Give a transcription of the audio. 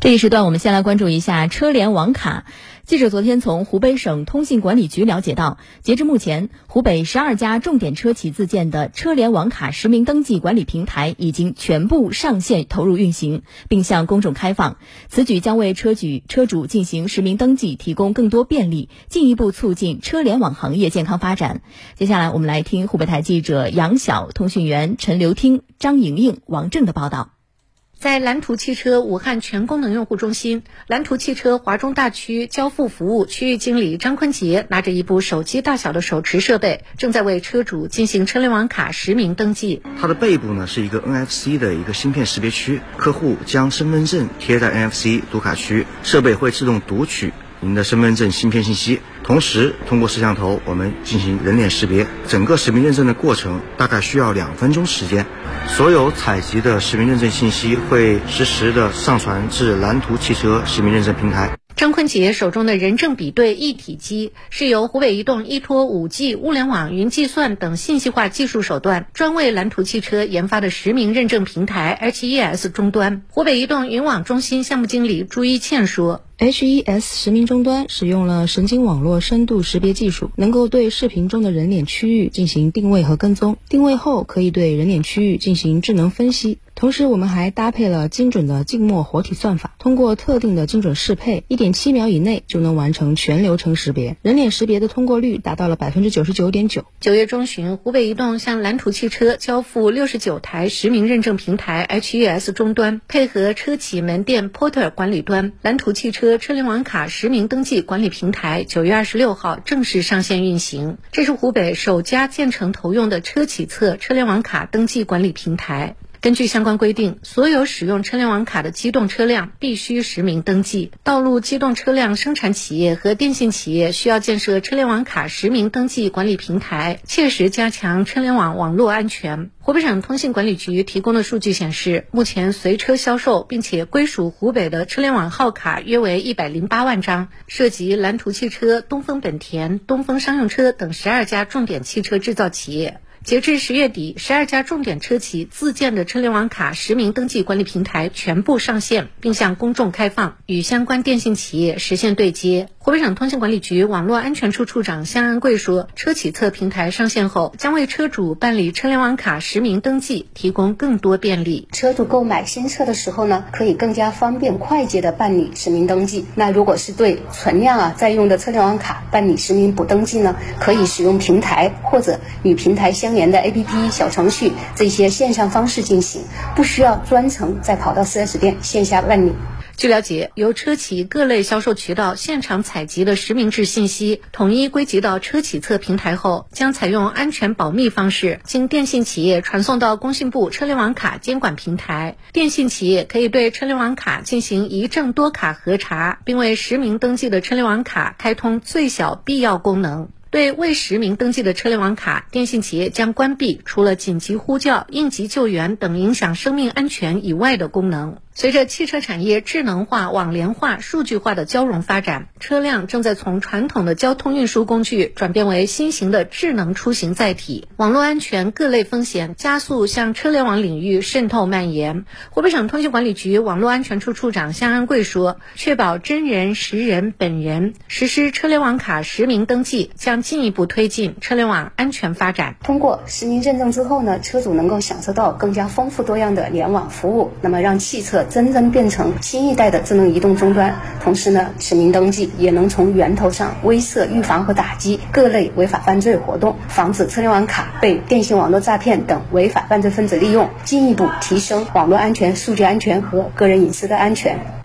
这一时段，我们先来关注一下车联网卡。记者昨天从湖北省通信管理局了解到，截至目前，湖北十二家重点车企自建的车联网卡实名登记管理平台已经全部上线投入运行，并向公众开放。此举将为车主车主进行实名登记提供更多便利，进一步促进车联网行业健康发展。接下来，我们来听湖北台记者杨晓、通讯员陈留听、张莹莹、王正的报道。在蓝图汽车武汉全功能用户中心，蓝图汽车华中大区交付服务区域经理张坤杰拿着一部手机大小的手持设备，正在为车主进行车联网卡实名登记。它的背部呢是一个 NFC 的一个芯片识别区，客户将身份证贴在 NFC 读卡区，设备会自动读取。您的身份证芯片信息，同时通过摄像头我们进行人脸识别，整个实名认证的过程大概需要两分钟时间。所有采集的实名认证信息会实时的上传至蓝图汽车实名认证平台。张坤杰手中的人证比对一体机是由湖北移动依托 5G、物联网、云计算等信息化技术手段，专为蓝图汽车研发的实名认证平台 HES 终端。湖北移动云网中心项目经理朱一倩说。HES 实名终端使用了神经网络深度识别技术，能够对视频中的人脸区域进行定位和跟踪。定位后，可以对人脸区域进行智能分析。同时，我们还搭配了精准的静默活体算法，通过特定的精准适配，一点七秒以内就能完成全流程识别。人脸识别的通过率达到了百分之九十九点九。九月中旬，湖北移动向蓝图汽车交付六十九台实名认证平台 HES 终端，配合车企门店 Porter 管理端，蓝图汽车车联网卡实名登记管理平台九月二十六号正式上线运行。这是湖北首家建成投用的车企测车联网卡登记管理平台。根据相关规定，所有使用车联网卡的机动车辆必须实名登记。道路机动车辆生产企业和电信企业需要建设车联网卡实名登记管理平台，切实加强车联网网络安全。湖北省通信管理局提供的数据显示，目前随车销售并且归属湖北的车联网号卡约为一百零八万张，涉及蓝图汽车、东风本田、东风商用车等十二家重点汽车制造企业。截至十月底，十二家重点车企自建的车联网卡实名登记管理平台全部上线，并向公众开放，与相关电信企业实现对接。湖北省通信管理局网络安全处处长向安贵说：“车企测平台上线后，将为车主办理车联网卡实名登记提供更多便利。车主购买新车的时候呢，可以更加方便快捷的办理实名登记。那如果是对存量啊在用的车联网卡办理实名补登记呢，可以使用平台或者与平台相。”连的 APP 小程序这些线上方式进行，不需要专程再跑到 4S 店线下办理。据了解，由车企各类销售渠道现场采集的实名制信息，统一归集到车企侧平台后，将采用安全保密方式，经电信企业传送到工信部车联网卡监管平台。电信企业可以对车联网卡进行一证多卡核查，并为实名登记的车联网卡开通最小必要功能。对未实名登记的车联网卡，电信企业将关闭除了紧急呼叫、应急救援等影响生命安全以外的功能。随着汽车产业智能化、网联化、数据化的交融发展，车辆正在从传统的交通运输工具转变为新型的智能出行载体。网络安全各类风险加速向车联网领域渗透蔓延。湖北省通信管理局网络安全处处长向安贵说：“确保真人实人本人，实施车联网卡实名登记，将进一步推进车联网安全发展。通过实名认证之后呢，车主能够享受到更加丰富多样的联网服务，那么让汽车。”真正变成新一代的智能移动终端，同时呢，实名登记也能从源头上威慑、预防和打击各类违法犯罪活动，防止车联网卡被电信网络诈骗等违法犯罪分子利用，进一步提升网络安全、数据安全和个人隐私的安全。